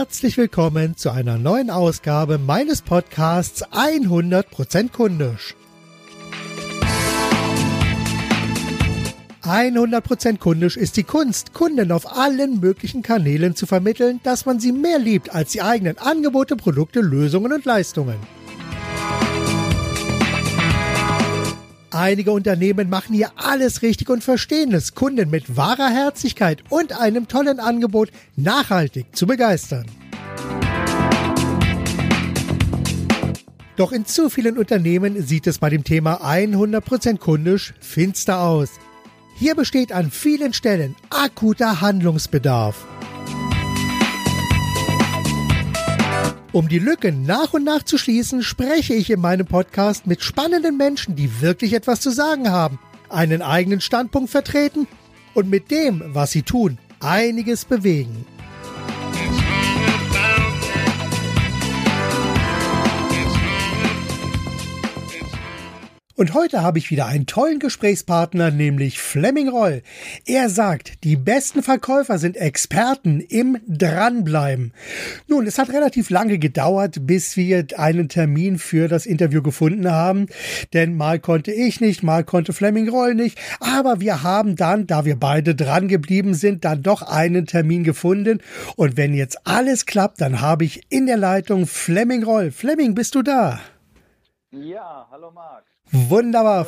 Herzlich willkommen zu einer neuen Ausgabe meines Podcasts 100% kundisch. 100% kundisch ist die Kunst, Kunden auf allen möglichen Kanälen zu vermitteln, dass man sie mehr liebt als die eigenen Angebote, Produkte, Lösungen und Leistungen. Einige Unternehmen machen hier alles richtig und verstehen es, Kunden mit wahrer Herzlichkeit und einem tollen Angebot nachhaltig zu begeistern. Doch in zu vielen Unternehmen sieht es bei dem Thema 100% kundisch finster aus. Hier besteht an vielen Stellen akuter Handlungsbedarf. Um die Lücken nach und nach zu schließen, spreche ich in meinem Podcast mit spannenden Menschen, die wirklich etwas zu sagen haben, einen eigenen Standpunkt vertreten und mit dem, was sie tun, einiges bewegen. Und heute habe ich wieder einen tollen Gesprächspartner, nämlich Flemming Roll. Er sagt, die besten Verkäufer sind Experten im Dranbleiben. Nun, es hat relativ lange gedauert, bis wir einen Termin für das Interview gefunden haben. Denn mal konnte ich nicht, mal konnte Flemming Roll nicht. Aber wir haben dann, da wir beide dran geblieben sind, dann doch einen Termin gefunden. Und wenn jetzt alles klappt, dann habe ich in der Leitung Flemming Roll. Flemming, bist du da? Ja, hallo Marc. Wunderbar.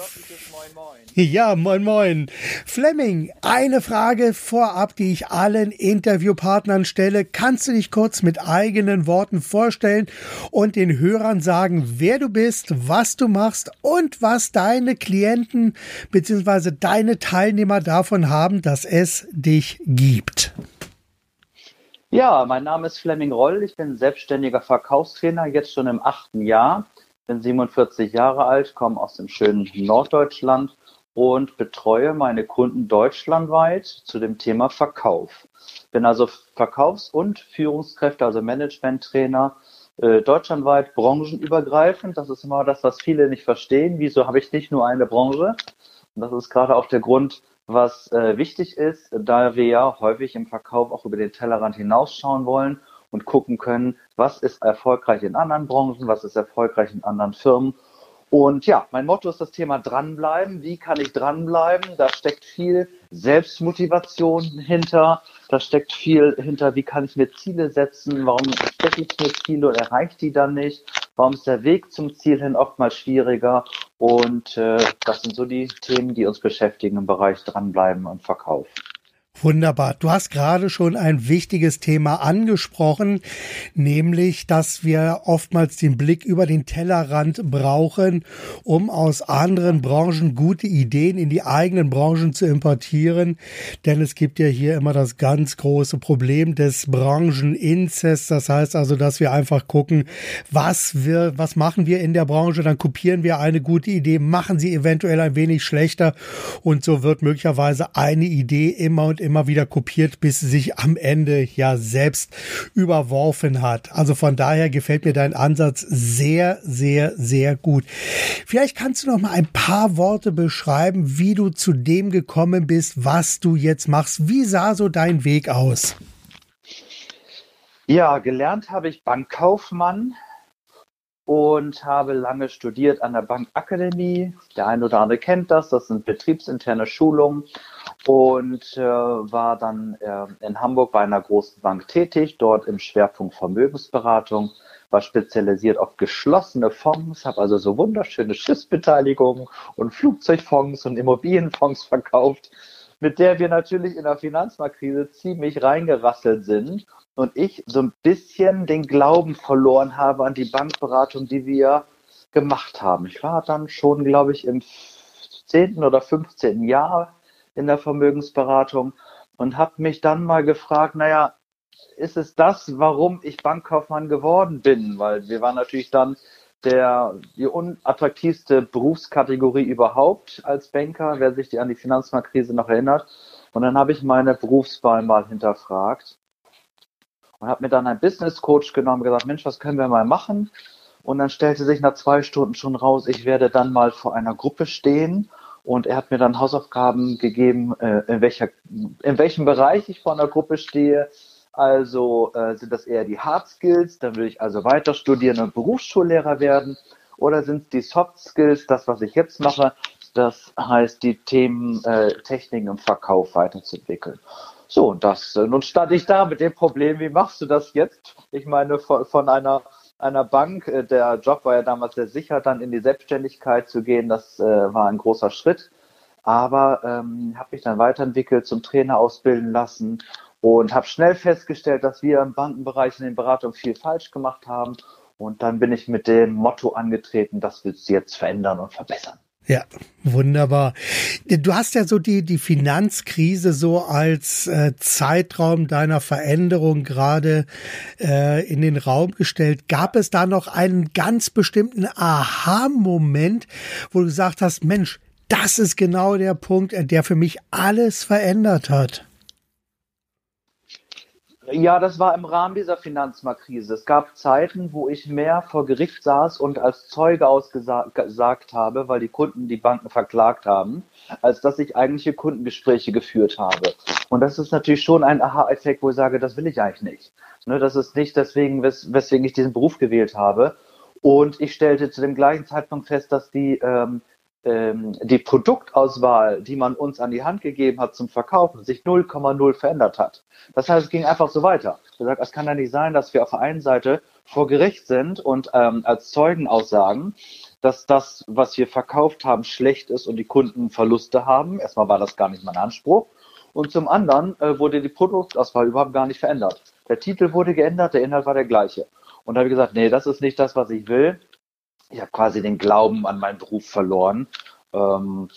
Ja, moin, moin. Fleming, eine Frage vorab, die ich allen Interviewpartnern stelle. Kannst du dich kurz mit eigenen Worten vorstellen und den Hörern sagen, wer du bist, was du machst und was deine Klienten bzw. deine Teilnehmer davon haben, dass es dich gibt? Ja, mein Name ist Fleming Roll. Ich bin selbstständiger Verkaufstrainer, jetzt schon im achten Jahr bin 47 Jahre alt, komme aus dem schönen Norddeutschland und betreue meine Kunden deutschlandweit zu dem Thema Verkauf. Bin also Verkaufs- und Führungskräfte, also Management-Trainer, äh, deutschlandweit branchenübergreifend. Das ist immer das, was viele nicht verstehen. Wieso habe ich nicht nur eine Branche? Und das ist gerade auch der Grund, was äh, wichtig ist, da wir ja häufig im Verkauf auch über den Tellerrand hinausschauen wollen und gucken können, was ist erfolgreich in anderen Branchen, was ist erfolgreich in anderen Firmen. Und ja, mein Motto ist das Thema dranbleiben. Wie kann ich dranbleiben? Da steckt viel Selbstmotivation hinter. Da steckt viel hinter, wie kann ich mir Ziele setzen? Warum stecke ich mir Ziele und erreiche die dann nicht? Warum ist der Weg zum Ziel hin oftmals schwieriger? Und äh, das sind so die Themen, die uns beschäftigen im Bereich dranbleiben und Verkauf. Wunderbar. Du hast gerade schon ein wichtiges Thema angesprochen, nämlich, dass wir oftmals den Blick über den Tellerrand brauchen, um aus anderen Branchen gute Ideen in die eigenen Branchen zu importieren. Denn es gibt ja hier immer das ganz große Problem des Brancheninzests. Das heißt also, dass wir einfach gucken, was wir, was machen wir in der Branche? Dann kopieren wir eine gute Idee, machen sie eventuell ein wenig schlechter und so wird möglicherweise eine Idee immer und immer wieder kopiert, bis sie sich am Ende ja selbst überworfen hat. Also von daher gefällt mir dein Ansatz sehr, sehr, sehr gut. Vielleicht kannst du noch mal ein paar Worte beschreiben, wie du zu dem gekommen bist, was du jetzt machst. Wie sah so dein Weg aus? Ja, gelernt habe ich Bankkaufmann und habe lange studiert an der Bankakademie. Der eine oder andere kennt das, das sind betriebsinterne Schulungen und äh, war dann äh, in Hamburg bei einer großen Bank tätig, dort im Schwerpunkt Vermögensberatung, war spezialisiert auf geschlossene Fonds, habe also so wunderschöne Schiffsbeteiligungen und Flugzeugfonds und Immobilienfonds verkauft, mit der wir natürlich in der Finanzmarktkrise ziemlich reingerasselt sind und ich so ein bisschen den Glauben verloren habe an die Bankberatung, die wir gemacht haben. Ich war dann schon, glaube ich, im 10. oder 15. Jahr in der Vermögensberatung und habe mich dann mal gefragt, naja, ist es das, warum ich Bankkaufmann geworden bin? Weil wir waren natürlich dann der, die unattraktivste Berufskategorie überhaupt als Banker, wer sich an die Finanzmarktkrise noch erinnert. Und dann habe ich meine Berufswahl mal hinterfragt und habe mir dann einen Business Coach genommen und gesagt, Mensch, was können wir mal machen? Und dann stellte sich nach zwei Stunden schon raus, ich werde dann mal vor einer Gruppe stehen und er hat mir dann Hausaufgaben gegeben, äh, in, welcher, in welchem Bereich ich vor einer Gruppe stehe, Also äh, sind das eher die Hard Skills, dann will ich also weiter studieren und Berufsschullehrer werden. Oder sind es die Soft Skills, das, was ich jetzt mache, das heißt, die Themen äh, Techniken im Verkauf weiterzuentwickeln. So, und das, äh, nun stand ich da mit dem Problem, wie machst du das jetzt? Ich meine, von, von einer, einer Bank, äh, der Job war ja damals sehr sicher, dann in die Selbstständigkeit zu gehen, das äh, war ein großer Schritt. Aber ähm, habe mich dann weiterentwickelt, zum Trainer ausbilden lassen und habe schnell festgestellt, dass wir im Bankenbereich in den Beratungen viel falsch gemacht haben. Und dann bin ich mit dem Motto angetreten, das willst du jetzt verändern und verbessern. Ja, wunderbar. Du hast ja so die, die Finanzkrise so als äh, Zeitraum deiner Veränderung gerade äh, in den Raum gestellt. Gab es da noch einen ganz bestimmten Aha-Moment, wo du gesagt hast, Mensch, das ist genau der Punkt, der für mich alles verändert hat? Ja, das war im Rahmen dieser Finanzmarktkrise. Es gab Zeiten, wo ich mehr vor Gericht saß und als Zeuge ausgesagt habe, weil die Kunden die Banken verklagt haben, als dass ich eigentliche Kundengespräche geführt habe. Und das ist natürlich schon ein Aha-Effekt, wo ich sage, das will ich eigentlich nicht. Ne, das ist nicht deswegen, wes weswegen ich diesen Beruf gewählt habe. Und ich stellte zu dem gleichen Zeitpunkt fest, dass die ähm, ähm, die Produktauswahl, die man uns an die Hand gegeben hat zum Verkaufen, sich 0,0 verändert hat. Das heißt, es ging einfach so weiter. Ich gesagt, es kann ja nicht sein, dass wir auf der einen Seite vor Gericht sind und ähm, als Zeugen aussagen, dass das, was wir verkauft haben, schlecht ist und die Kunden Verluste haben. Erstmal war das gar nicht mein Anspruch. Und zum anderen äh, wurde die Produktauswahl überhaupt gar nicht verändert. Der Titel wurde geändert, der Inhalt war der gleiche. Und da habe ich gesagt, nee, das ist nicht das, was ich will ich habe quasi den Glauben an meinen Beruf verloren. Ähm,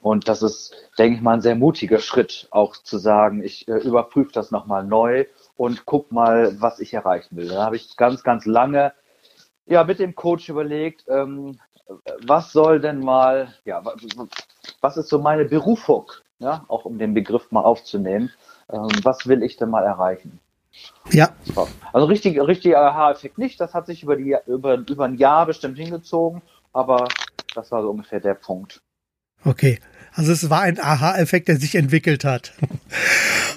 und das ist, denke ich mal, ein sehr mutiger Schritt, auch zu sagen, ich äh, überprüfe das nochmal neu und guck mal, was ich erreichen will. Da habe ich ganz, ganz lange ja, mit dem Coach überlegt, ähm, was soll denn mal, ja, was ist so meine Berufung, ja, auch um den Begriff mal aufzunehmen, ähm, was will ich denn mal erreichen? Ja. Also richtig, richtiger Aha-Effekt nicht. Das hat sich über, die, über, über ein Jahr bestimmt hingezogen, aber das war so ungefähr der Punkt. Okay. Also es war ein Aha-Effekt, der sich entwickelt hat.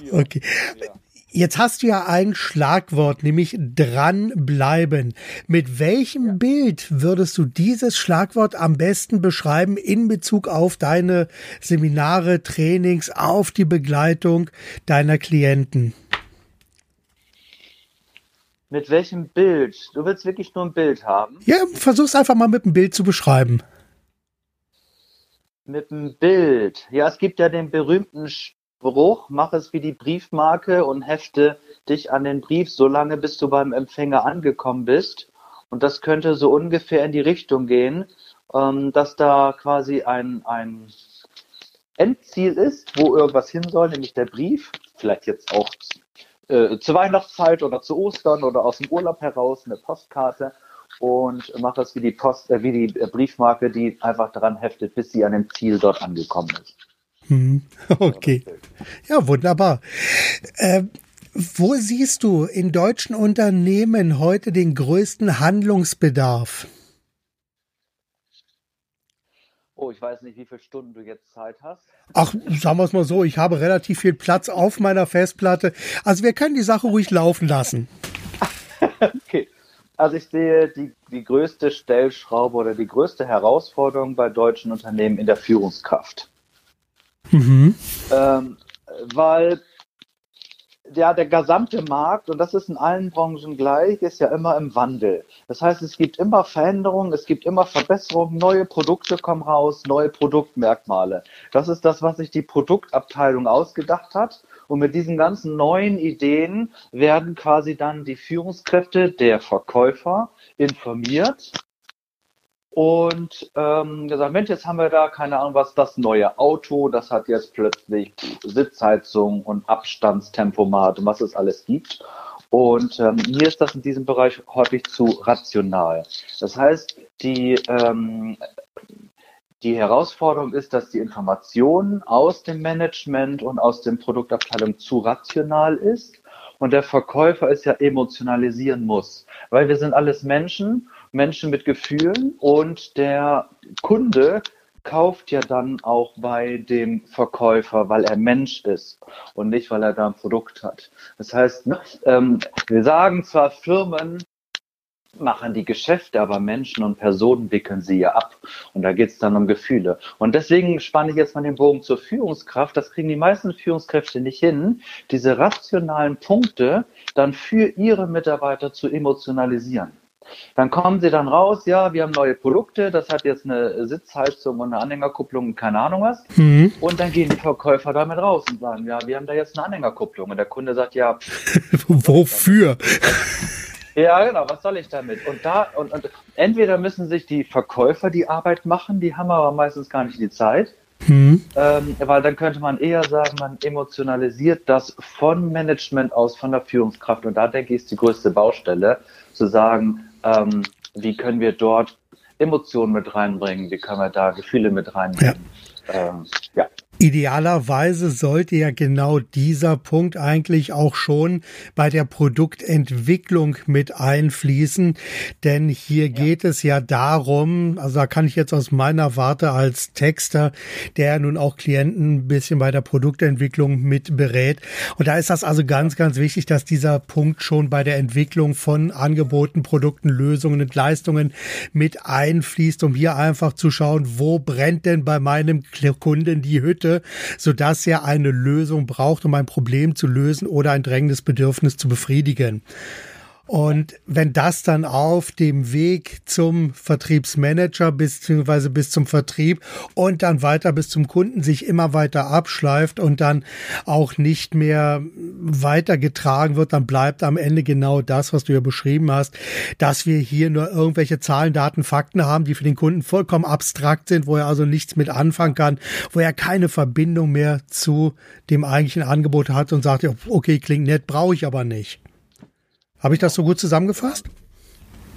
Ja, okay. Ja. Jetzt hast du ja ein Schlagwort, nämlich dranbleiben. Mit welchem ja. Bild würdest du dieses Schlagwort am besten beschreiben in Bezug auf deine Seminare, Trainings, auf die Begleitung deiner Klienten? Mit welchem Bild? Du willst wirklich nur ein Bild haben? Ja, versuch's einfach mal mit einem Bild zu beschreiben. Mit einem Bild. Ja, es gibt ja den berühmten Spruch, mach es wie die Briefmarke und hefte dich an den Brief, solange bis du beim Empfänger angekommen bist. Und das könnte so ungefähr in die Richtung gehen, ähm, dass da quasi ein, ein Endziel ist, wo irgendwas hin soll, nämlich der Brief. Vielleicht jetzt auch äh, zur Weihnachtszeit oder zu Ostern oder aus dem Urlaub heraus eine Postkarte und mache es wie die Post, äh, wie die äh, Briefmarke, die einfach daran heftet, bis sie an dem Ziel dort angekommen ist. Hm, okay. Ja, wunderbar. Äh, wo siehst du in deutschen Unternehmen heute den größten Handlungsbedarf? Oh, ich weiß nicht, wie viele Stunden du jetzt Zeit hast. Ach, sagen wir es mal so, ich habe relativ viel Platz auf meiner Festplatte. Also wir können die Sache ruhig laufen lassen. okay. Also ich sehe die, die größte Stellschraube oder die größte Herausforderung bei deutschen Unternehmen in der Führungskraft. Mhm. Ähm, weil ja, der gesamte Markt, und das ist in allen Branchen gleich, ist ja immer im Wandel. Das heißt, es gibt immer Veränderungen, es gibt immer Verbesserungen, neue Produkte kommen raus, neue Produktmerkmale. Das ist das, was sich die Produktabteilung ausgedacht hat. Und mit diesen ganzen neuen Ideen werden quasi dann die Führungskräfte der Verkäufer informiert und ähm, gesagt, Mensch, jetzt haben wir da, keine Ahnung was, das neue Auto, das hat jetzt plötzlich Sitzheizung und Abstandstempomat und was es alles gibt. Und ähm, mir ist das in diesem Bereich häufig zu rational. Das heißt, die, ähm, die Herausforderung ist, dass die Information aus dem Management und aus dem Produktabteilung zu rational ist und der Verkäufer es ja emotionalisieren muss, weil wir sind alles Menschen Menschen mit Gefühlen und der Kunde kauft ja dann auch bei dem Verkäufer, weil er Mensch ist und nicht, weil er da ein Produkt hat. Das heißt, ne, ähm, wir sagen zwar Firmen, machen die Geschäfte, aber Menschen und Personen wickeln sie ja ab. Und da geht es dann um Gefühle. Und deswegen spanne ich jetzt mal den Bogen zur Führungskraft. Das kriegen die meisten Führungskräfte nicht hin, diese rationalen Punkte dann für ihre Mitarbeiter zu emotionalisieren. Dann kommen sie dann raus, ja, wir haben neue Produkte, das hat jetzt eine Sitzheizung und eine Anhängerkupplung und keine Ahnung was. Mhm. Und dann gehen die Verkäufer damit raus und sagen, ja, wir haben da jetzt eine Anhängerkupplung. Und der Kunde sagt, ja, wofür? Ja, genau, was soll ich damit? Und da, und, und entweder müssen sich die Verkäufer die Arbeit machen, die haben aber meistens gar nicht die Zeit. Mhm. Ähm, weil dann könnte man eher sagen, man emotionalisiert das von Management aus, von der Führungskraft. Und da denke ich, ist die größte Baustelle, zu sagen, ähm, wie können wir dort Emotionen mit reinbringen, wie können wir da Gefühle mit reinbringen. Ja. Ähm, ja. Idealerweise sollte ja genau dieser Punkt eigentlich auch schon bei der Produktentwicklung mit einfließen, denn hier ja. geht es ja darum, also da kann ich jetzt aus meiner Warte als Texter, der nun auch Klienten ein bisschen bei der Produktentwicklung mit berät. Und da ist das also ganz, ganz wichtig, dass dieser Punkt schon bei der Entwicklung von Angeboten, Produkten, Lösungen und Leistungen mit einfließt, um hier einfach zu schauen, wo brennt denn bei meinem Kunden die Hütte möchte, sodass er eine Lösung braucht, um ein Problem zu lösen oder ein drängendes Bedürfnis zu befriedigen. Und wenn das dann auf dem Weg zum Vertriebsmanager beziehungsweise bis zum Vertrieb und dann weiter bis zum Kunden sich immer weiter abschleift und dann auch nicht mehr weitergetragen wird, dann bleibt am Ende genau das, was du ja beschrieben hast, dass wir hier nur irgendwelche Zahlen, Daten, Fakten haben, die für den Kunden vollkommen abstrakt sind, wo er also nichts mit anfangen kann, wo er keine Verbindung mehr zu dem eigentlichen Angebot hat und sagt, okay, klingt nett, brauche ich aber nicht. Habe ich das so gut zusammengefasst?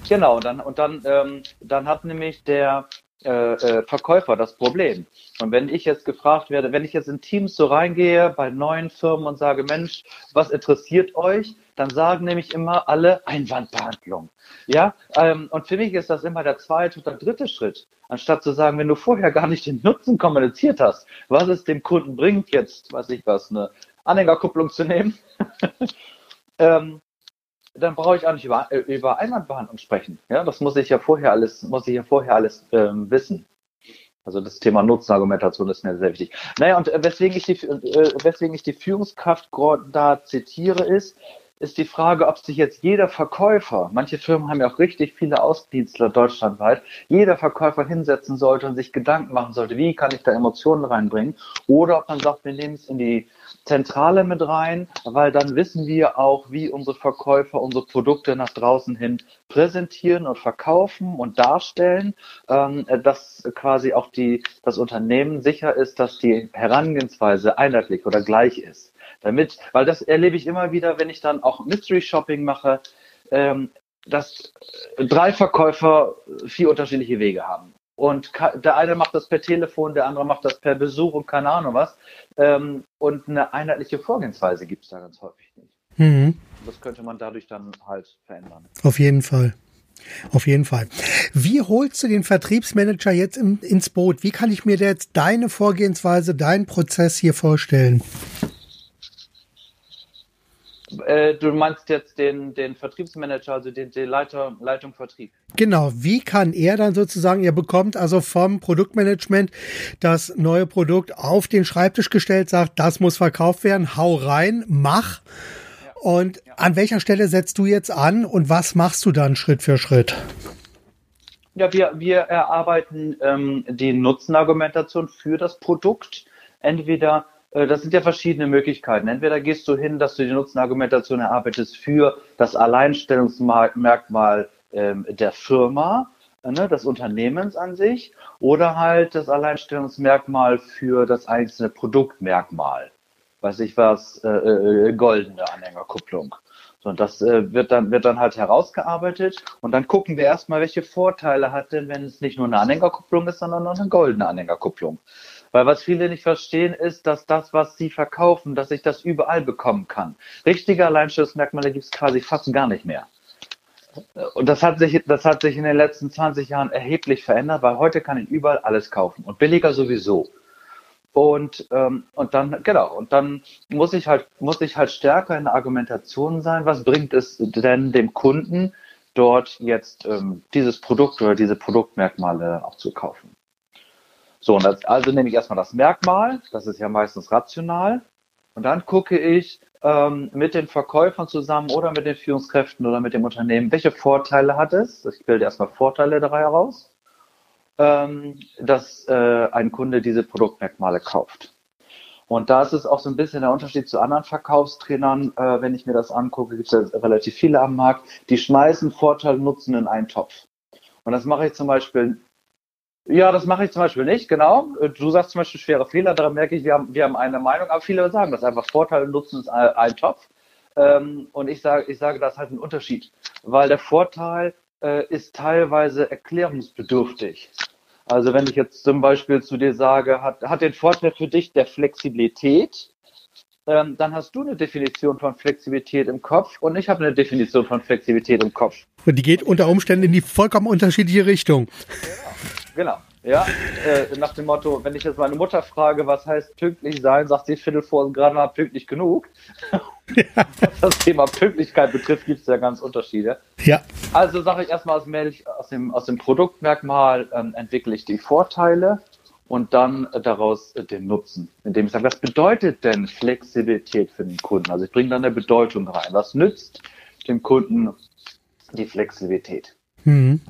Genau, dann, und dann, ähm, dann hat nämlich der äh, äh, Verkäufer das Problem. Und wenn ich jetzt gefragt werde, wenn ich jetzt in Teams so reingehe bei neuen Firmen und sage, Mensch, was interessiert euch? Dann sagen nämlich immer alle Einwandbehandlung. Ja, ähm, und für mich ist das immer der zweite oder dritte Schritt. Anstatt zu sagen, wenn du vorher gar nicht den Nutzen kommuniziert hast, was es dem Kunden bringt, jetzt, weiß ich was, eine Anhängerkupplung zu nehmen, ähm, dann brauche ich auch nicht über, äh, über Einwandbehandlung sprechen. Ja, das muss ich ja vorher alles, muss ich ja vorher alles ähm, wissen. Also das Thema Nutzenargumentation ist mir sehr wichtig. Naja, und äh, weswegen ich die, äh, weswegen ich die Führungskraft da zitiere, ist, ist die Frage, ob sich jetzt jeder Verkäufer, manche Firmen haben ja auch richtig viele Außendienstler deutschlandweit, jeder Verkäufer hinsetzen sollte und sich Gedanken machen sollte, wie kann ich da Emotionen reinbringen, oder ob man sagt, wir nehmen es in die Zentrale mit rein, weil dann wissen wir auch, wie unsere Verkäufer unsere Produkte nach draußen hin präsentieren und verkaufen und darstellen, ähm, dass quasi auch die, das Unternehmen sicher ist, dass die Herangehensweise einheitlich oder gleich ist damit, weil das erlebe ich immer wieder, wenn ich dann auch Mystery Shopping mache, ähm, dass drei Verkäufer vier unterschiedliche Wege haben. Und der eine macht das per Telefon, der andere macht das per Besuch und keine Ahnung was. Ähm, und eine einheitliche Vorgehensweise gibt es da ganz häufig nicht. Mhm. Das könnte man dadurch dann halt verändern. Auf jeden Fall. Auf jeden Fall. Wie holst du den Vertriebsmanager jetzt im, ins Boot? Wie kann ich mir jetzt deine Vorgehensweise, deinen Prozess hier vorstellen? Äh, du meinst jetzt den, den Vertriebsmanager, also den, den Leiter, Leitung Vertrieb. Genau, wie kann er dann sozusagen, er bekommt also vom Produktmanagement das neue Produkt auf den Schreibtisch gestellt, sagt, das muss verkauft werden, hau rein, mach. Ja. Und ja. an welcher Stelle setzt du jetzt an und was machst du dann Schritt für Schritt? Ja, wir, wir erarbeiten ähm, die Nutzenargumentation für das Produkt. Entweder das sind ja verschiedene Möglichkeiten. Entweder gehst du hin, dass du die Nutzenargumentation erarbeitest für das Alleinstellungsmerkmal ähm, der Firma, äh, ne, des Unternehmens an sich, oder halt das Alleinstellungsmerkmal für das einzelne Produktmerkmal. Weiß ich was, äh, äh, goldene Anhängerkupplung. So, und das äh, wird dann wird dann halt herausgearbeitet und dann gucken wir erstmal, welche Vorteile hat denn, wenn es nicht nur eine Anhängerkupplung ist, sondern noch eine goldene Anhängerkupplung. Weil was viele nicht verstehen, ist, dass das, was sie verkaufen, dass ich das überall bekommen kann. Richtige Alleinstellungsmerkmale gibt es quasi fast gar nicht mehr. und das hat sich, das hat sich in den letzten 20 Jahren erheblich verändert, weil heute kann ich überall alles kaufen und billiger sowieso. Und, ähm, und dann, genau, und dann muss ich halt, muss ich halt stärker in der Argumentation sein. Was bringt es denn dem Kunden, dort jetzt ähm, dieses Produkt oder diese Produktmerkmale auch zu kaufen? So, und das, also nehme ich erstmal das Merkmal, das ist ja meistens rational. Und dann gucke ich ähm, mit den Verkäufern zusammen oder mit den Führungskräften oder mit dem Unternehmen, welche Vorteile hat es? Ich bilde erstmal Vorteile dabei heraus ähm, dass äh, ein Kunde diese Produktmerkmale kauft. Und da ist es auch so ein bisschen der Unterschied zu anderen Verkaufstrainern. Äh, wenn ich mir das angucke, gibt es ja relativ viele am Markt, die schmeißen Vorteil, Nutzen in einen Topf. Und das mache ich zum Beispiel, ja, das mache ich zum Beispiel nicht, genau. Du sagst zum Beispiel schwere Fehler, daran merke ich, wir haben, wir haben eine Meinung, aber viele sagen das einfach Vorteil, Nutzen ist ein, ein Topf. Ähm, und ich sage, ich sage, das ist halt ein Unterschied, weil der Vorteil äh, ist teilweise erklärungsbedürftig. Also wenn ich jetzt zum Beispiel zu dir sage, hat, hat den Vorteil für dich der Flexibilität, ähm, dann hast du eine Definition von Flexibilität im Kopf und ich habe eine Definition von Flexibilität im Kopf. Und die geht unter Umständen in die vollkommen unterschiedliche Richtung. Genau. Genau. Ja, äh, nach dem Motto, wenn ich jetzt meine Mutter frage, was heißt pünktlich sein, sagt sie Viertel vor gerade mal pünktlich genug. Ja. Was das Thema Pünktlichkeit betrifft, gibt es ja ganz Unterschiede. Ja. Also sage ich erstmal aus, aus, dem, aus dem Produktmerkmal ähm, entwickle ich die Vorteile und dann äh, daraus äh, den Nutzen, indem ich sage, was bedeutet denn Flexibilität für den Kunden? Also ich bringe dann eine Bedeutung rein. Was nützt dem Kunden die Flexibilität? Mhm.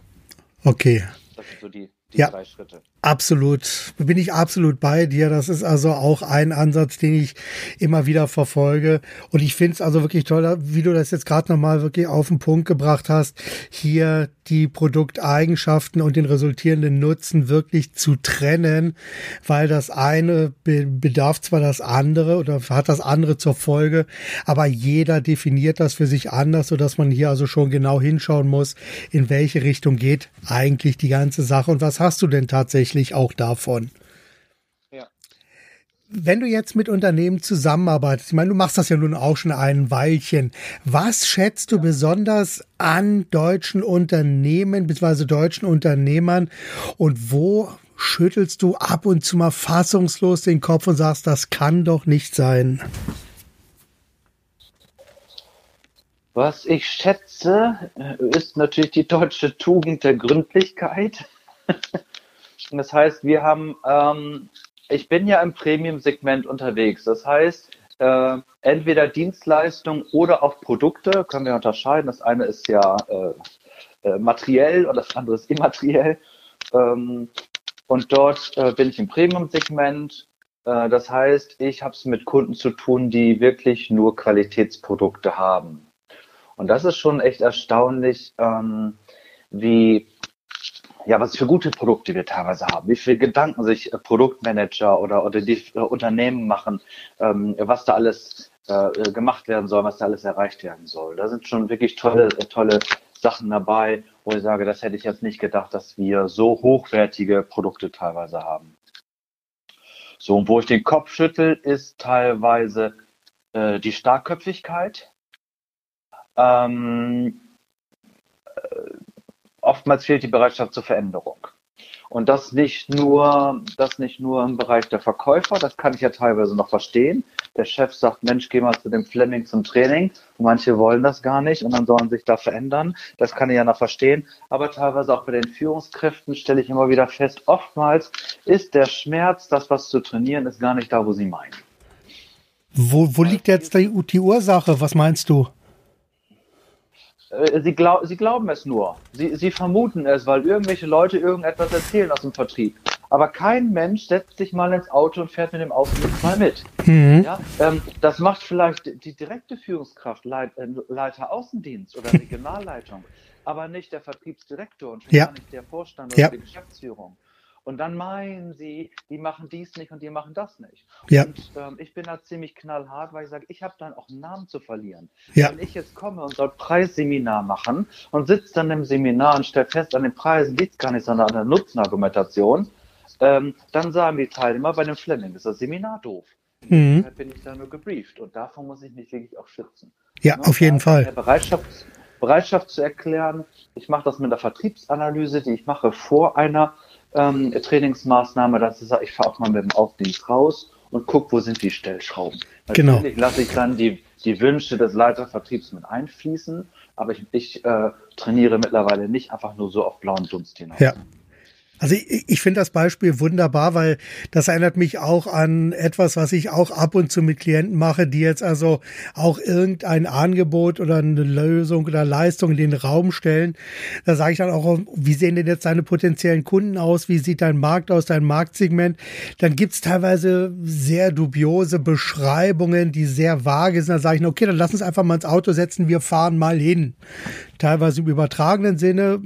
Okay. Das sind so die die ja, drei Schritte. Absolut. Bin ich absolut bei dir. Das ist also auch ein Ansatz, den ich immer wieder verfolge. Und ich finde es also wirklich toll, wie du das jetzt gerade nochmal wirklich auf den Punkt gebracht hast, hier die Produkteigenschaften und den resultierenden Nutzen wirklich zu trennen, weil das eine bedarf zwar das andere oder hat das andere zur Folge, aber jeder definiert das für sich anders, sodass man hier also schon genau hinschauen muss, in welche Richtung geht eigentlich die ganze Sache und was hast du denn tatsächlich auch davon? Wenn du jetzt mit Unternehmen zusammenarbeitest, ich meine, du machst das ja nun auch schon ein Weilchen. Was schätzt du ja. besonders an deutschen Unternehmen bzw. deutschen Unternehmern und wo schüttelst du ab und zu mal fassungslos den Kopf und sagst, das kann doch nicht sein? Was ich schätze, ist natürlich die deutsche Tugend der Gründlichkeit. das heißt, wir haben, ähm, ich bin ja im Premium-Segment unterwegs. Das heißt, äh, entweder Dienstleistung oder auch Produkte können wir unterscheiden. Das eine ist ja äh, äh, materiell und das andere ist immateriell. Ähm, und dort äh, bin ich im Premium-Segment. Äh, das heißt, ich habe es mit Kunden zu tun, die wirklich nur Qualitätsprodukte haben. Und das ist schon echt erstaunlich, ähm, wie ja, was für gute Produkte wir teilweise haben, wie viele Gedanken sich äh, Produktmanager oder, oder die äh, Unternehmen machen, ähm, was da alles äh, gemacht werden soll, was da alles erreicht werden soll. Da sind schon wirklich tolle, äh, tolle Sachen dabei, wo ich sage, das hätte ich jetzt nicht gedacht, dass wir so hochwertige Produkte teilweise haben. So, und wo ich den Kopf schüttel, ist teilweise äh, die Starkköpfigkeit. Ähm, oftmals fehlt die Bereitschaft zur Veränderung. Und das nicht nur, das nicht nur im Bereich der Verkäufer, das kann ich ja teilweise noch verstehen. Der Chef sagt, Mensch, geh mal zu dem Fleming zum Training. Und manche wollen das gar nicht und dann sollen sich da verändern. Das kann ich ja noch verstehen. Aber teilweise auch bei den Führungskräften stelle ich immer wieder fest, oftmals ist der Schmerz, das was zu trainieren, ist gar nicht da, wo sie meinen. Wo, wo liegt jetzt die, die Ursache? Was meinst du? Äh, sie, glaub, sie glauben es nur. Sie, sie vermuten es, weil irgendwelche Leute irgendetwas erzählen aus dem Vertrieb. Aber kein Mensch setzt sich mal ins Auto und fährt mit dem Außendienst mal mit. Mhm. Ja, ähm, das macht vielleicht die direkte Führungskraft, Leit, äh, Leiter Außendienst oder Regionalleitung, aber nicht der Vertriebsdirektor und ja. nicht der Vorstand oder ja. die Geschäftsführung. Und dann meinen sie, die machen dies nicht und die machen das nicht. Ja. Und ähm, ich bin da ziemlich knallhart, weil ich sage, ich habe dann auch einen Namen zu verlieren. Ja. Wenn ich jetzt komme und soll Preisseminar machen und sitze dann im Seminar und stelle fest, an den Preisen liegt gar nicht, sondern an der Nutzenargumentation, ähm, dann sagen die Teilnehmer bei dem Fleming, ist das Seminar doof. Mhm. Deshalb bin ich da nur gebrieft und davon muss ich mich wirklich auch schützen. Ja, ja auf jeden Fall. Bereitschaft Bereitschaft zu erklären. Ich mache das mit der Vertriebsanalyse, die ich mache vor einer ähm, Trainingsmaßnahme, dass ich sage, ich fahre auch mal mit dem Aufdienst raus und gucke, wo sind die Stellschrauben. Genau. Natürlich lasse ich dann die, die Wünsche des Leitervertriebs mit einfließen, aber ich, ich äh, trainiere mittlerweile nicht einfach nur so auf blauen Dunst hinaus. Ja. Also ich, ich finde das Beispiel wunderbar, weil das erinnert mich auch an etwas, was ich auch ab und zu mit Klienten mache, die jetzt also auch irgendein Angebot oder eine Lösung oder Leistung in den Raum stellen. Da sage ich dann auch, wie sehen denn jetzt deine potenziellen Kunden aus? Wie sieht dein Markt aus, dein Marktsegment? Dann gibt's teilweise sehr dubiose Beschreibungen, die sehr vage sind. Da sage ich, okay, dann lass uns einfach mal ins Auto setzen, wir fahren mal hin. Teilweise im übertragenen Sinne,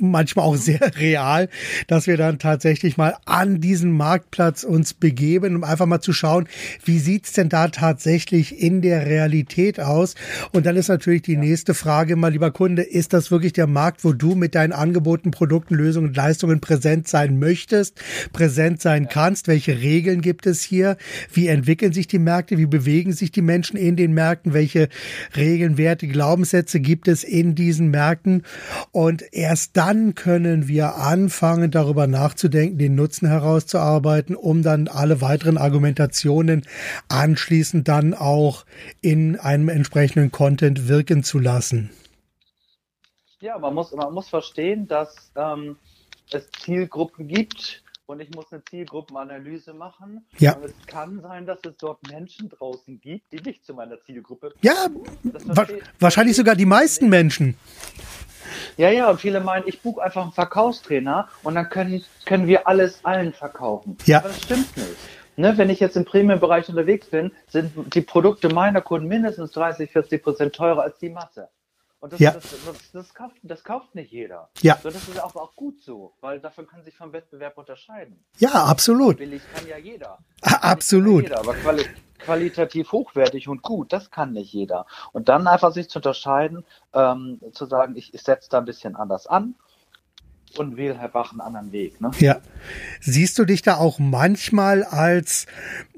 manchmal auch sehr real, dass wir dann tatsächlich mal an diesen Marktplatz uns begeben, um einfach mal zu schauen, wie sieht's denn da tatsächlich in der Realität aus? Und dann ist natürlich die nächste Frage mal, lieber Kunde, ist das wirklich der Markt, wo du mit deinen Angeboten, Produkten, Lösungen, Leistungen präsent sein möchtest, präsent sein kannst? Welche Regeln gibt es hier? Wie entwickeln sich die Märkte? Wie bewegen sich die Menschen in den Märkten? Welche Regeln, Werte, Glaubenssätze gibt es in diesen Märkten? Und erst dann können wir anfangen, darüber nachzudenken, den Nutzen herauszuarbeiten, um dann alle weiteren Argumentationen anschließend dann auch in einem entsprechenden Content wirken zu lassen. Ja, man muss, man muss verstehen, dass ähm, es Zielgruppen gibt, und ich muss eine Zielgruppenanalyse machen. Ja. Und es kann sein, dass es dort Menschen draußen gibt, die nicht zu meiner Zielgruppe. Ja, wa wahrscheinlich sogar die meisten Menschen. Ja, ja, und viele meinen, ich buche einfach einen Verkaufstrainer und dann können, können wir alles allen verkaufen. Ja. Aber das stimmt nicht. Ne, wenn ich jetzt im Premium-Bereich unterwegs bin, sind die Produkte meiner Kunden mindestens 30, 40 Prozent teurer als die Masse. Und das, ja. das, das, das, kauft, das kauft nicht jeder. Ja. So, das ist auch, auch gut so, weil dafür kann sich vom Wettbewerb unterscheiden. Ja, absolut. Billig kann ja jeder. absolut. Ja jeder, aber quali qualitativ hochwertig und gut, das kann nicht jeder. Und dann einfach sich zu unterscheiden, ähm, zu sagen, ich, ich setze da ein bisschen anders an und wähle einfach einen anderen Weg. Ne? Ja. Siehst du dich da auch manchmal als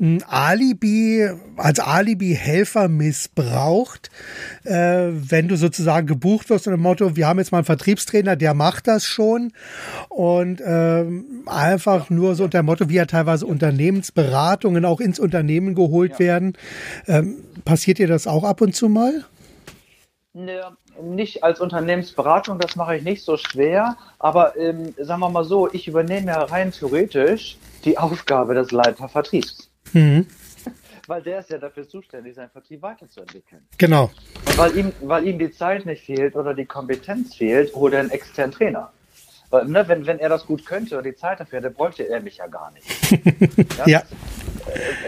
ein hm, Alibi, als Alibi-Helfer missbraucht, äh, wenn du sozusagen gebucht wirst unter dem Motto, wir haben jetzt mal einen Vertriebstrainer, der macht das schon und äh, einfach nur so unter dem Motto, wie ja teilweise Unternehmensberatungen auch ins Unternehmen geholt ja. werden. Ähm, passiert dir das auch ab und zu mal? Ne, nicht als Unternehmensberatung, das mache ich nicht so schwer, aber ähm, sagen wir mal so, ich übernehme ja rein theoretisch die Aufgabe des Leiter Vertriebs. Mhm. Weil der ist ja dafür zuständig, seinen Vertrieb weiterzuentwickeln. Genau. Und weil ihm, weil ihm die Zeit nicht fehlt oder die Kompetenz fehlt, holt er einen externen Trainer. Weil, ne, wenn, wenn er das gut könnte oder die Zeit dafür hätte, bräuchte er mich ja gar nicht. ja. ja.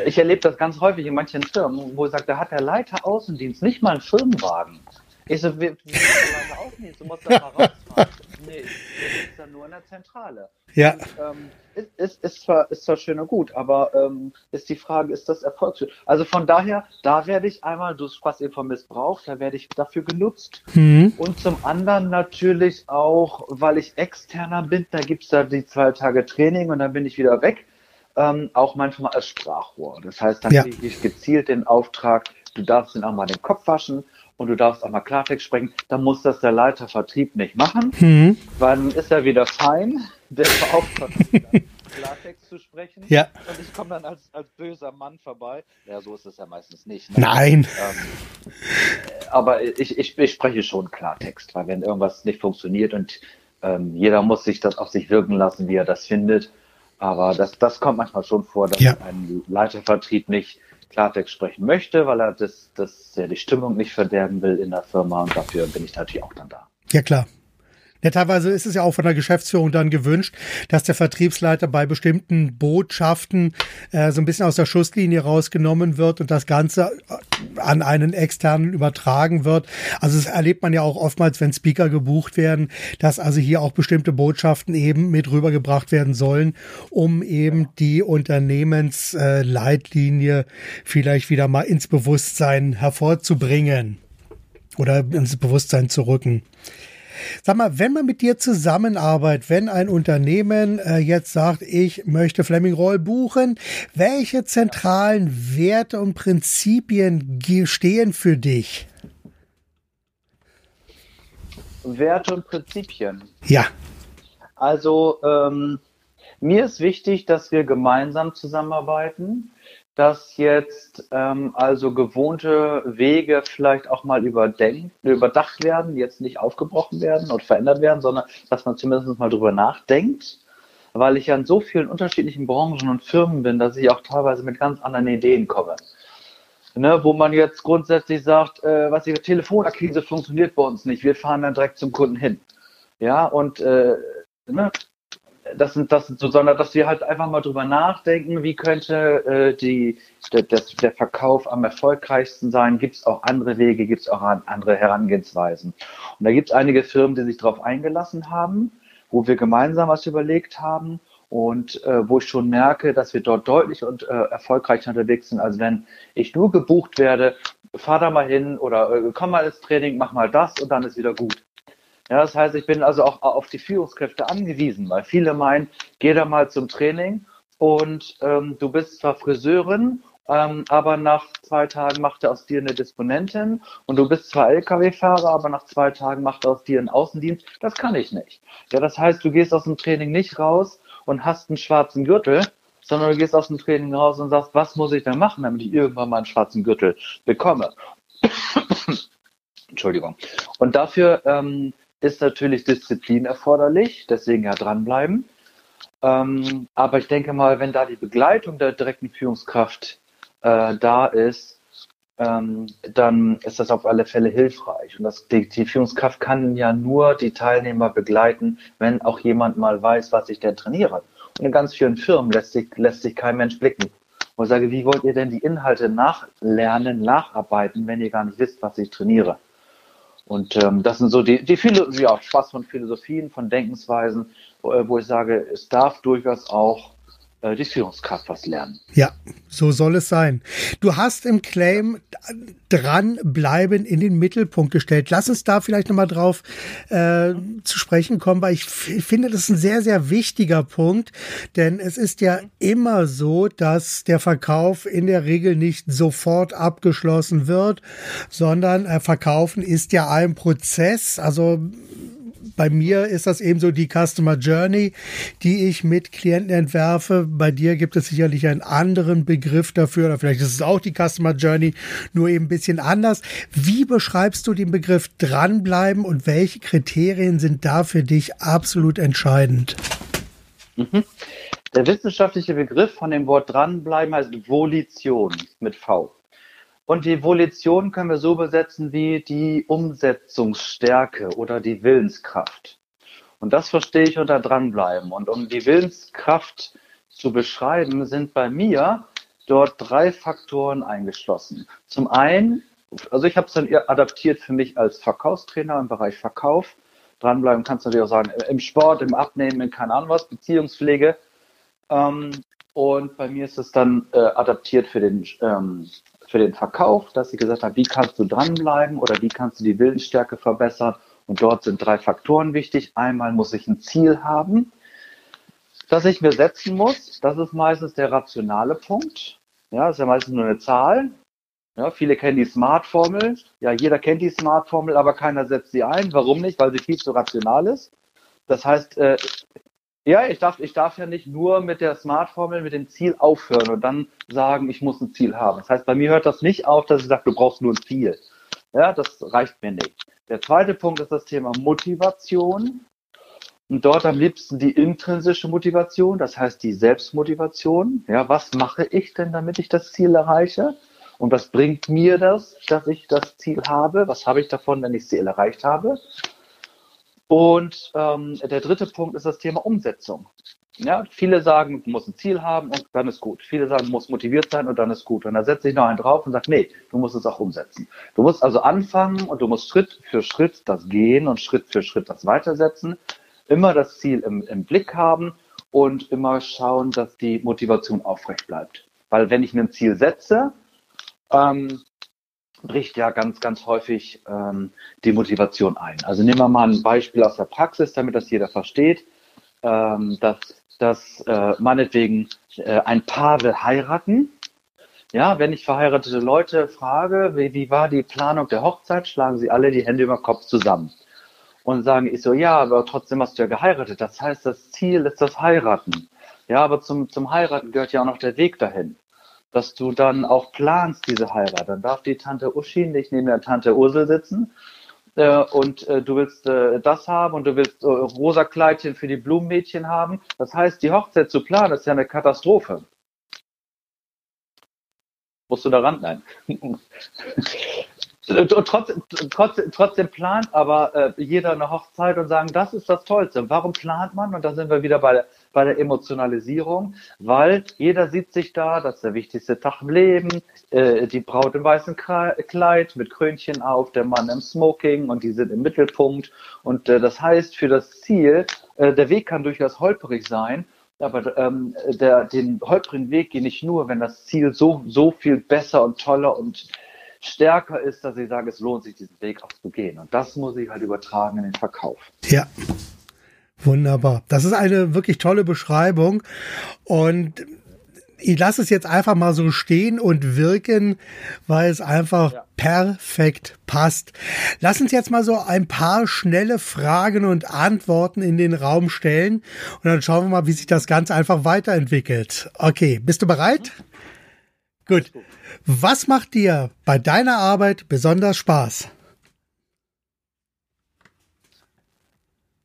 Ich erlebe das ganz häufig in manchen Firmen, wo er sagt, da hat der Leiter Außendienst nicht mal einen Firmenwagen. Ich so, wie, wie Leute aufnehmen? Du musst da mal rausfahren. Nee, das ist dann nur in der Zentrale. Ja. Und, ähm, ist, ist, zwar, ist zwar schön und gut, aber ähm, ist die Frage, ist das erfolgsschön? Also von daher, da werde ich einmal, du sprachst eben von Missbrauch, da werde ich dafür genutzt. Mhm. Und zum anderen natürlich auch, weil ich externer bin, da gibt's da die zwei Tage Training und dann bin ich wieder weg. Ähm, auch manchmal als Sprachrohr. Das heißt, dann ja. kriege ich gezielt den Auftrag, du darfst ihn auch mal den Kopf waschen und du darfst auch mal Klartext sprechen, dann muss das der Leiter Vertrieb nicht machen, mhm. weil dann ist er wieder fein, der beauftragt Klartext zu sprechen. Ja. Und ich komme dann als, als böser Mann vorbei. Ja, so ist es ja meistens nicht. Ne? Nein. Ähm, aber ich, ich, ich spreche schon Klartext, weil wenn irgendwas nicht funktioniert und ähm, jeder muss sich das auf sich wirken lassen, wie er das findet. Aber das, das kommt manchmal schon vor, dass ja. ein Leitervertrieb nicht Klartext sprechen möchte, weil er das, das ja die Stimmung nicht verderben will in der Firma und dafür bin ich natürlich auch dann da. Ja klar. Ja, teilweise ist es ja auch von der Geschäftsführung dann gewünscht, dass der Vertriebsleiter bei bestimmten Botschaften äh, so ein bisschen aus der Schusslinie rausgenommen wird und das Ganze äh, an einen externen übertragen wird. Also das erlebt man ja auch oftmals, wenn Speaker gebucht werden, dass also hier auch bestimmte Botschaften eben mit rübergebracht werden sollen, um eben die Unternehmensleitlinie äh, vielleicht wieder mal ins Bewusstsein hervorzubringen oder ins Bewusstsein zu rücken. Sag mal, wenn man mit dir zusammenarbeitet, wenn ein Unternehmen äh, jetzt sagt, ich möchte Fleming Roll buchen, welche zentralen Werte und Prinzipien stehen für dich? Werte und Prinzipien. Ja. Also ähm, mir ist wichtig, dass wir gemeinsam zusammenarbeiten, dass jetzt ähm, also gewohnte Wege vielleicht auch mal überdenkt, überdacht werden, jetzt nicht aufgebrochen werden und verändert werden, sondern dass man zumindest mal drüber nachdenkt, weil ich ja in so vielen unterschiedlichen Branchen und Firmen bin, dass ich auch teilweise mit ganz anderen Ideen komme. Ne, wo man jetzt grundsätzlich sagt, äh, was die Telefonakquise funktioniert bei uns nicht, wir fahren dann direkt zum Kunden hin. Ja, und äh, ne, das sind, das sind so, sondern dass wir halt einfach mal drüber nachdenken, wie könnte äh, die, der, das, der Verkauf am erfolgreichsten sein? Gibt es auch andere Wege, gibt es auch andere Herangehensweisen? Und da gibt es einige Firmen, die sich darauf eingelassen haben, wo wir gemeinsam was überlegt haben und äh, wo ich schon merke, dass wir dort deutlich und äh, erfolgreicher unterwegs sind, als wenn ich nur gebucht werde, fahr da mal hin oder äh, komm mal ins Training, mach mal das und dann ist wieder gut. Ja, das heißt, ich bin also auch auf die Führungskräfte angewiesen, weil viele meinen, geh da mal zum Training und ähm, du bist zwar Friseurin, ähm, aber nach zwei Tagen macht er aus dir eine Disponentin und du bist zwar Lkw-Fahrer, aber nach zwei Tagen macht er aus dir einen Außendienst. Das kann ich nicht. Ja, das heißt, du gehst aus dem Training nicht raus und hast einen schwarzen Gürtel, sondern du gehst aus dem Training raus und sagst, was muss ich denn machen, damit ich irgendwann mal einen schwarzen Gürtel bekomme. Entschuldigung. Und dafür ähm, ist natürlich Disziplin erforderlich, deswegen ja dranbleiben. Ähm, aber ich denke mal, wenn da die Begleitung der direkten Führungskraft äh, da ist, ähm, dann ist das auf alle Fälle hilfreich. Und das, die, die, Führungskraft kann ja nur die Teilnehmer begleiten, wenn auch jemand mal weiß, was ich denn trainiere. Und in ganz vielen Firmen lässt sich, lässt sich kein Mensch blicken. Und ich sage, wie wollt ihr denn die Inhalte nachlernen, nacharbeiten, wenn ihr gar nicht wisst, was ich trainiere? Und ähm, das sind so die, die viele, ja, Spaß von Philosophien, von Denkensweisen, wo, äh, wo ich sage, es darf durchaus auch die Führungskraft was lernen. Ja, so soll es sein. Du hast im Claim dranbleiben in den Mittelpunkt gestellt. Lass uns da vielleicht nochmal drauf äh, zu sprechen kommen, weil ich finde, das ist ein sehr, sehr wichtiger Punkt, denn es ist ja immer so, dass der Verkauf in der Regel nicht sofort abgeschlossen wird, sondern äh, Verkaufen ist ja ein Prozess. Also bei mir ist das eben so die Customer Journey, die ich mit Klienten entwerfe. Bei dir gibt es sicherlich einen anderen Begriff dafür, oder vielleicht ist es auch die Customer Journey, nur eben ein bisschen anders. Wie beschreibst du den Begriff dranbleiben und welche Kriterien sind da für dich absolut entscheidend? Mhm. Der wissenschaftliche Begriff von dem Wort dranbleiben heißt Volition mit V. Und die Volition können wir so besetzen wie die Umsetzungsstärke oder die Willenskraft. Und das verstehe ich unter dranbleiben. Und um die Willenskraft zu beschreiben, sind bei mir dort drei Faktoren eingeschlossen. Zum einen, also ich habe es dann adaptiert für mich als Verkaufstrainer im Bereich Verkauf. Dranbleiben kannst du natürlich auch sagen, im Sport, im Abnehmen, in keine Ahnung was, Beziehungspflege. Ähm, und bei mir ist es dann äh, adaptiert für den ähm, für den Verkauf, dass sie gesagt haben, wie kannst du dranbleiben oder wie kannst du die Willensstärke verbessern. Und dort sind drei Faktoren wichtig. Einmal muss ich ein Ziel haben, das ich mir setzen muss. Das ist meistens der rationale Punkt. Ja, das ist ja meistens nur eine Zahl. Ja, viele kennen die Smart-Formel. Ja, jeder kennt die Smart-Formel, aber keiner setzt sie ein. Warum nicht? Weil sie viel zu rational ist. Das heißt, äh, ja, ich darf, ich darf ja nicht nur mit der Smart-Formel, mit dem Ziel aufhören und dann sagen, ich muss ein Ziel haben. Das heißt, bei mir hört das nicht auf, dass ich sage, du brauchst nur ein Ziel. Ja, das reicht mir nicht. Der zweite Punkt ist das Thema Motivation. Und dort am liebsten die intrinsische Motivation, das heißt die Selbstmotivation. Ja, was mache ich denn, damit ich das Ziel erreiche? Und was bringt mir das, dass ich das Ziel habe? Was habe ich davon, wenn ich das Ziel erreicht habe? Und ähm, der dritte Punkt ist das Thema Umsetzung. Ja, viele sagen, du musst ein Ziel haben und dann ist gut. Viele sagen, du musst motiviert sein und dann ist gut. Und da setze ich noch einen drauf und sage, nee, du musst es auch umsetzen. Du musst also anfangen und du musst Schritt für Schritt das gehen und Schritt für Schritt das weitersetzen. Immer das Ziel im, im Blick haben und immer schauen, dass die Motivation aufrecht bleibt. Weil wenn ich mir ein Ziel setze, ähm, bricht ja ganz, ganz häufig ähm, die Motivation ein. Also nehmen wir mal ein Beispiel aus der Praxis, damit das jeder versteht, ähm, dass, dass äh, meinetwegen äh, ein Paar will heiraten. Ja, wenn ich verheiratete Leute frage, wie, wie war die Planung der Hochzeit, schlagen sie alle die Hände über Kopf zusammen. und sagen, ich so, ja, aber trotzdem hast du ja geheiratet. Das heißt, das Ziel ist das Heiraten. Ja, aber zum, zum Heiraten gehört ja auch noch der Weg dahin. Dass du dann auch planst, diese Heirat. Dann darf die Tante Uschi nicht neben der Tante Ursel sitzen, äh, und äh, du willst äh, das haben und du willst äh, rosa Kleidchen für die Blumenmädchen haben. Das heißt, die Hochzeit zu planen ist ja eine Katastrophe. Musst du da ran? Nein. trotzdem, trotzdem, trotzdem plant aber äh, jeder eine Hochzeit und sagen, das ist das Tollste. Warum plant man? Und da sind wir wieder bei der, bei der Emotionalisierung, weil jeder sieht sich da, das ist der wichtigste Tag im Leben, äh, die Braut im weißen Kleid mit Krönchen auf, der Mann im Smoking und die sind im Mittelpunkt. Und äh, das heißt, für das Ziel, äh, der Weg kann durchaus holperig sein, aber ähm, der, den holprigen Weg gehe ich nur, wenn das Ziel so, so viel besser und toller und stärker ist, dass ich sage, es lohnt sich, diesen Weg auch zu gehen. Und das muss ich halt übertragen in den Verkauf. Ja. Wunderbar. Das ist eine wirklich tolle Beschreibung. Und ich lasse es jetzt einfach mal so stehen und wirken, weil es einfach ja. perfekt passt. Lass uns jetzt mal so ein paar schnelle Fragen und Antworten in den Raum stellen und dann schauen wir mal, wie sich das Ganze einfach weiterentwickelt. Okay, bist du bereit? Mhm. Gut. Was macht dir bei deiner Arbeit besonders Spaß?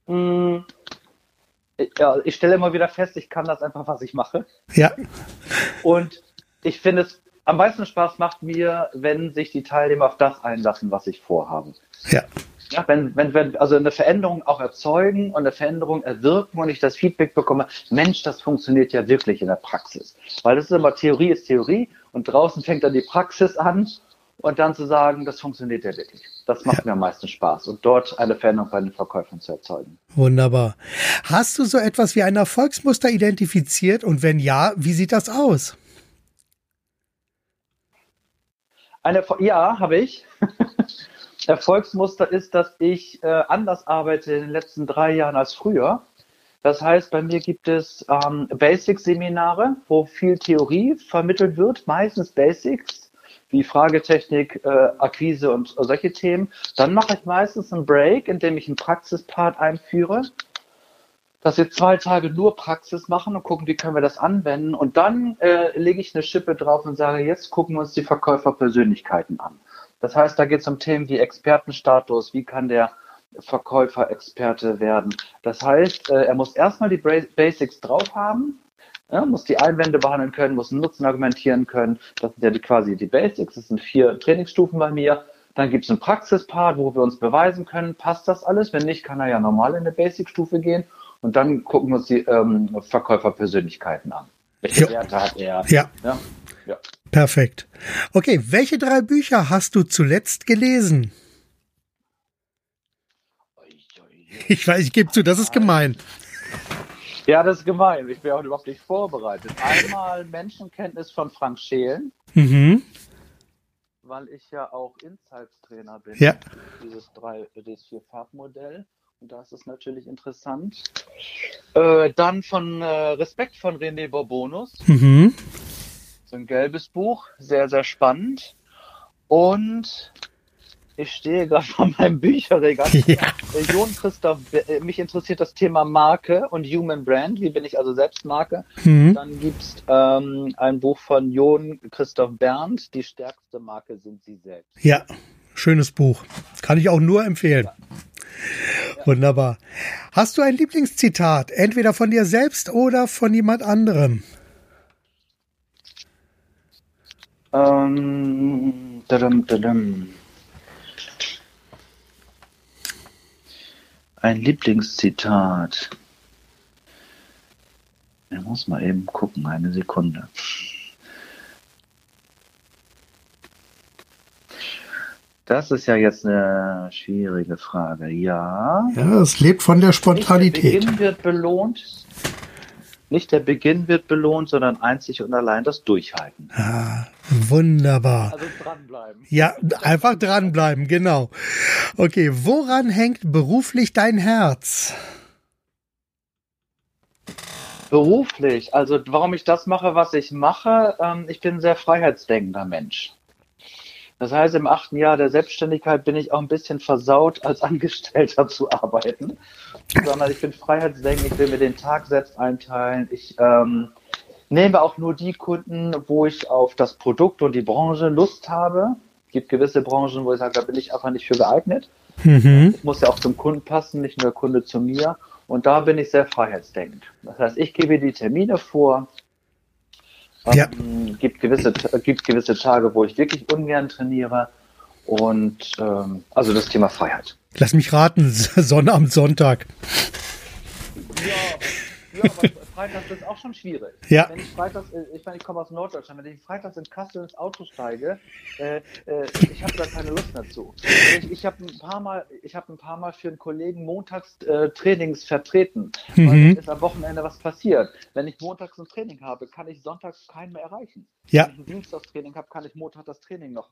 Hm, ja, ich stelle immer wieder fest, ich kann das einfach, was ich mache. Ja. Und ich finde es am meisten Spaß macht mir, wenn sich die Teilnehmer auf das einlassen, was ich vorhabe. Ja. Ja, wenn, wenn wir also eine Veränderung auch erzeugen und eine Veränderung erwirken und ich das Feedback bekomme, Mensch, das funktioniert ja wirklich in der Praxis. Weil das ist immer Theorie ist Theorie und draußen fängt dann die Praxis an und dann zu sagen, das funktioniert ja wirklich. Das macht ja. mir am meisten Spaß und dort eine Veränderung bei den Verkäufern zu erzeugen. Wunderbar. Hast du so etwas wie ein Erfolgsmuster identifiziert und wenn ja, wie sieht das aus? Eine, ja, habe ich. Erfolgsmuster ist, dass ich äh, anders arbeite in den letzten drei Jahren als früher. Das heißt, bei mir gibt es ähm, Basic-Seminare, wo viel Theorie vermittelt wird, meistens Basics, wie Fragetechnik, äh, Akquise und solche Themen. Dann mache ich meistens einen Break, in dem ich einen Praxispart einführe, dass wir zwei Tage nur Praxis machen und gucken, wie können wir das anwenden. Und dann äh, lege ich eine Schippe drauf und sage, jetzt gucken wir uns die Verkäuferpersönlichkeiten an. Das heißt, da geht es um Themen wie Expertenstatus, wie kann der Verkäufer Experte werden. Das heißt, äh, er muss erstmal die Basics drauf haben, ja, muss die Einwände behandeln können, muss einen Nutzen argumentieren können. Das sind ja die, quasi die Basics. Das sind vier Trainingsstufen bei mir. Dann gibt es einen Praxispart, wo wir uns beweisen können, passt das alles? Wenn nicht, kann er ja normal in eine Basic-Stufe gehen. Und dann gucken wir uns die ähm, Verkäuferpersönlichkeiten an. Welche ja. Werte hat er? Ja. ja. ja. Perfekt. Okay, welche drei Bücher hast du zuletzt gelesen? Ich weiß, ich gebe zu, das ist gemein. Ja, das ist gemein. Ich bin auch überhaupt nicht vorbereitet. Einmal Menschenkenntnis von Frank Schelen. Mhm. Weil ich ja auch Insights-Trainer bin. Ja. Dieses drei, dieses vier Farbmodell. Und das ist natürlich interessant. Äh, dann von äh, Respekt von René Bourbonus. Mhm. So ein gelbes Buch, sehr, sehr spannend. Und ich stehe gerade vor meinem Bücherregal. Ja. Jon Christoph, äh, mich interessiert das Thema Marke und Human Brand. Wie bin ich also selbst Marke? Mhm. Dann gibt es ähm, ein Buch von Jon Christoph Berndt. Die stärkste Marke sind Sie selbst. Ja, schönes Buch. Kann ich auch nur empfehlen. Ja. Ja. Wunderbar. Hast du ein Lieblingszitat, entweder von dir selbst oder von jemand anderem? Ähm, dadum, dadum. Ein Lieblingszitat. Ich muss mal eben gucken, eine Sekunde. Das ist ja jetzt eine schwierige Frage. Ja. Ja, es lebt von der Spontanität. Der Beginn wird belohnt, nicht der Beginn wird belohnt, sondern einzig und allein das Durchhalten. Ah, wunderbar. Also dranbleiben. Ja, einfach dranbleiben, genau. Okay, woran hängt beruflich dein Herz? Beruflich, also warum ich das mache, was ich mache, ähm, ich bin ein sehr freiheitsdenkender Mensch. Das heißt, im achten Jahr der Selbstständigkeit bin ich auch ein bisschen versaut, als Angestellter zu arbeiten, sondern ich bin freiheitsdenkend, ich will mir den Tag selbst einteilen. Ich ähm, nehme auch nur die Kunden, wo ich auf das Produkt und die Branche Lust habe. Es gibt gewisse Branchen, wo ich sage, da bin ich einfach nicht für geeignet. Mhm. Es muss ja auch zum Kunden passen, nicht nur der Kunde zu mir. Und da bin ich sehr freiheitsdenkend. Das heißt, ich gebe die Termine vor, ja. Ähm, gibt, gewisse, gibt gewisse Tage, wo ich wirklich ungern trainiere. Und ähm, also das Thema Freiheit. Lass mich raten, Sonne am Sonntag. Ja, aber Freitags ist auch schon schwierig. Ja. Wenn ich freitags, äh, ich meine, ich komme aus Norddeutschland, wenn ich freitags in Kassel ins Auto steige, äh, äh, ich habe da keine Lust dazu. Ich, ich habe ein paar Mal, ich habe ein paar Mal für einen Kollegen montags äh, Trainings vertreten, mhm. weil dann ist am Wochenende was passiert. Wenn ich montags ein Training habe, kann ich sonntags keinen mehr erreichen. Ja. Wenn ich ein Dienstagstraining habe, kann ich Montag das Training noch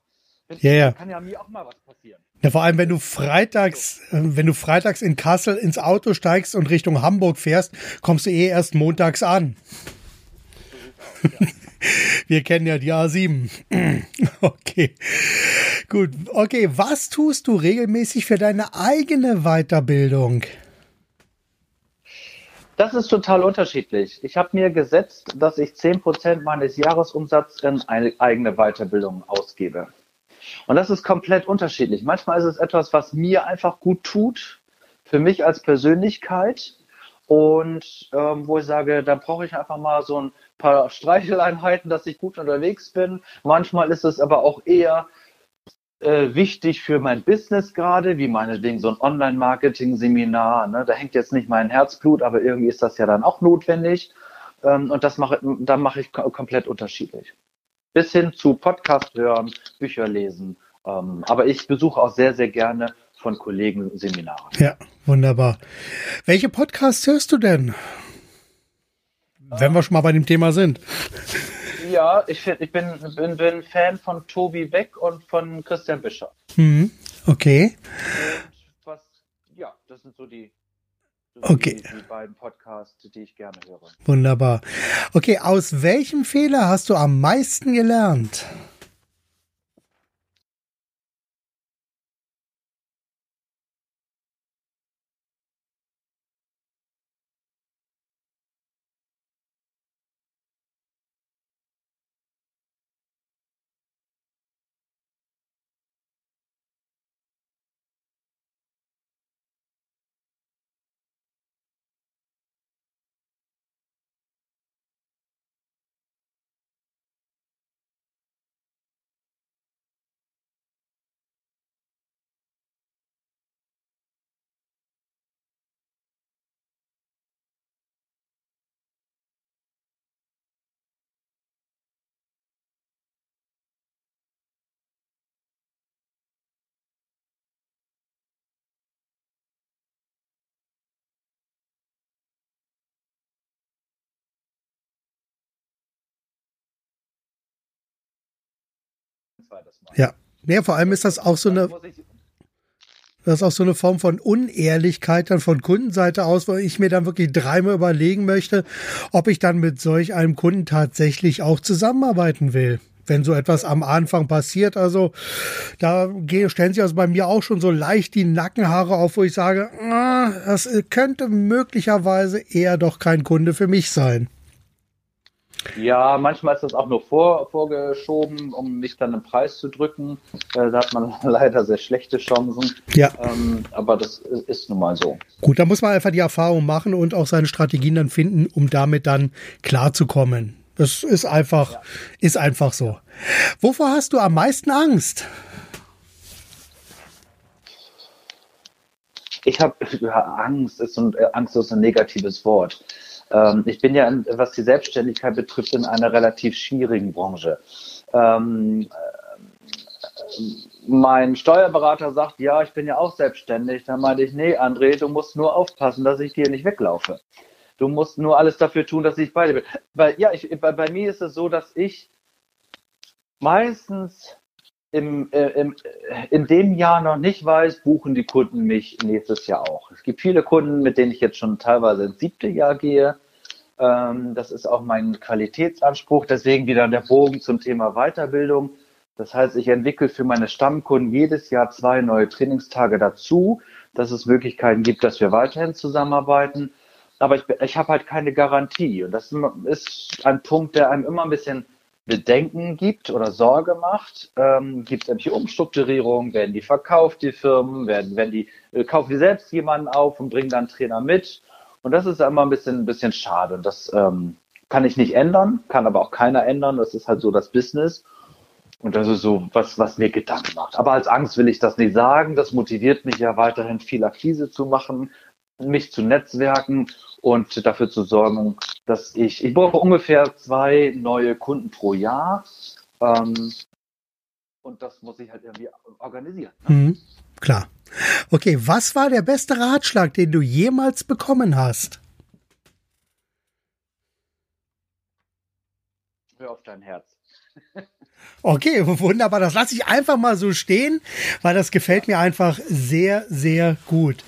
ja, ja. Kann ja mir auch mal was passieren. Ja, vor allem, wenn du freitags, äh, wenn du freitags in Kassel ins Auto steigst und Richtung Hamburg fährst, kommst du eh erst montags an. Wir kennen ja die A7. Okay. Gut. Okay. Was tust du regelmäßig für deine eigene Weiterbildung? Das ist total unterschiedlich. Ich habe mir gesetzt, dass ich 10% meines Jahresumsatzes in eine eigene Weiterbildung ausgebe. Und das ist komplett unterschiedlich. Manchmal ist es etwas, was mir einfach gut tut, für mich als Persönlichkeit. Und ähm, wo ich sage, da brauche ich einfach mal so ein paar Streicheleinheiten, dass ich gut unterwegs bin. Manchmal ist es aber auch eher äh, wichtig für mein Business gerade, wie meinetwegen so ein Online-Marketing-Seminar. Ne? Da hängt jetzt nicht mein Herzblut, aber irgendwie ist das ja dann auch notwendig. Ähm, und das mache, da mache ich komplett unterschiedlich bis hin zu Podcast hören, Bücher lesen. Ähm, aber ich besuche auch sehr, sehr gerne von Kollegen Seminare. Ja, wunderbar. Welche Podcasts hörst du denn? Wenn wir schon mal bei dem Thema sind. Ja, ich, ich bin, bin, bin Fan von Tobi Beck und von Christian Bischof. Mhm, okay. Und was, ja, das sind so die, Okay. Die, die, beiden Podcasts, die ich gerne höre. Wunderbar. Okay, aus welchem Fehler hast du am meisten gelernt? Zweites Mal. Ja. Ja, vor allem ist das auch so eine. Das ist auch so eine Form von Unehrlichkeit dann von Kundenseite aus, wo ich mir dann wirklich dreimal überlegen möchte, ob ich dann mit solch einem Kunden tatsächlich auch zusammenarbeiten will. Wenn so etwas am Anfang passiert, also da stellen sich also bei mir auch schon so leicht die Nackenhaare auf, wo ich sage, ah, das könnte möglicherweise eher doch kein Kunde für mich sein. Ja, manchmal ist das auch nur vor, vorgeschoben, um mich dann im Preis zu drücken. Äh, da hat man leider sehr schlechte Chancen. Ja. Ähm, aber das ist nun mal so. Gut, da muss man einfach die Erfahrung machen und auch seine Strategien dann finden, um damit dann klarzukommen. Das ist einfach, ja. ist einfach so. Wovor hast du am meisten Angst? Ich habe ja, Angst ist ein, Angst ist ein negatives Wort. Ähm, ich bin ja, was die Selbstständigkeit betrifft, in einer relativ schwierigen Branche. Ähm, äh, mein Steuerberater sagt, ja, ich bin ja auch selbstständig. Dann meinte ich, nee, André, du musst nur aufpassen, dass ich dir nicht weglaufe. Du musst nur alles dafür tun, dass ich bei dir bin. Weil, ja, ich, bei, bei mir ist es so, dass ich meistens im, äh, im, äh, in dem Jahr noch nicht weiß, buchen die Kunden mich nächstes Jahr auch. Es gibt viele Kunden, mit denen ich jetzt schon teilweise ins siebte Jahr gehe. Ähm, das ist auch mein Qualitätsanspruch. Deswegen wieder der Bogen zum Thema Weiterbildung. Das heißt, ich entwickle für meine Stammkunden jedes Jahr zwei neue Trainingstage dazu, dass es Möglichkeiten gibt, dass wir weiterhin zusammenarbeiten. Aber ich, ich habe halt keine Garantie. Und das ist ein Punkt, der einem immer ein bisschen Bedenken gibt oder Sorge macht. Ähm, gibt es irgendwelche Umstrukturierungen? Werden die verkauft, die Firmen? Werden, werden die, äh, kaufen die selbst jemanden auf und bringen dann Trainer mit? Und das ist immer ein bisschen, ein bisschen schade. Und das ähm, kann ich nicht ändern, kann aber auch keiner ändern. Das ist halt so das Business. Und das ist so, was, was mir Gedanken macht. Aber als Angst will ich das nicht sagen. Das motiviert mich ja weiterhin viel Akquise zu machen, mich zu netzwerken und dafür zu sorgen, dass ich, ich brauche ungefähr zwei neue Kunden pro Jahr. Ähm, und das muss ich halt irgendwie organisieren. Ne? Mhm, klar. Okay, was war der beste Ratschlag, den du jemals bekommen hast? Hör auf dein Herz. Okay, wunderbar. Das lasse ich einfach mal so stehen, weil das gefällt mir einfach sehr, sehr gut.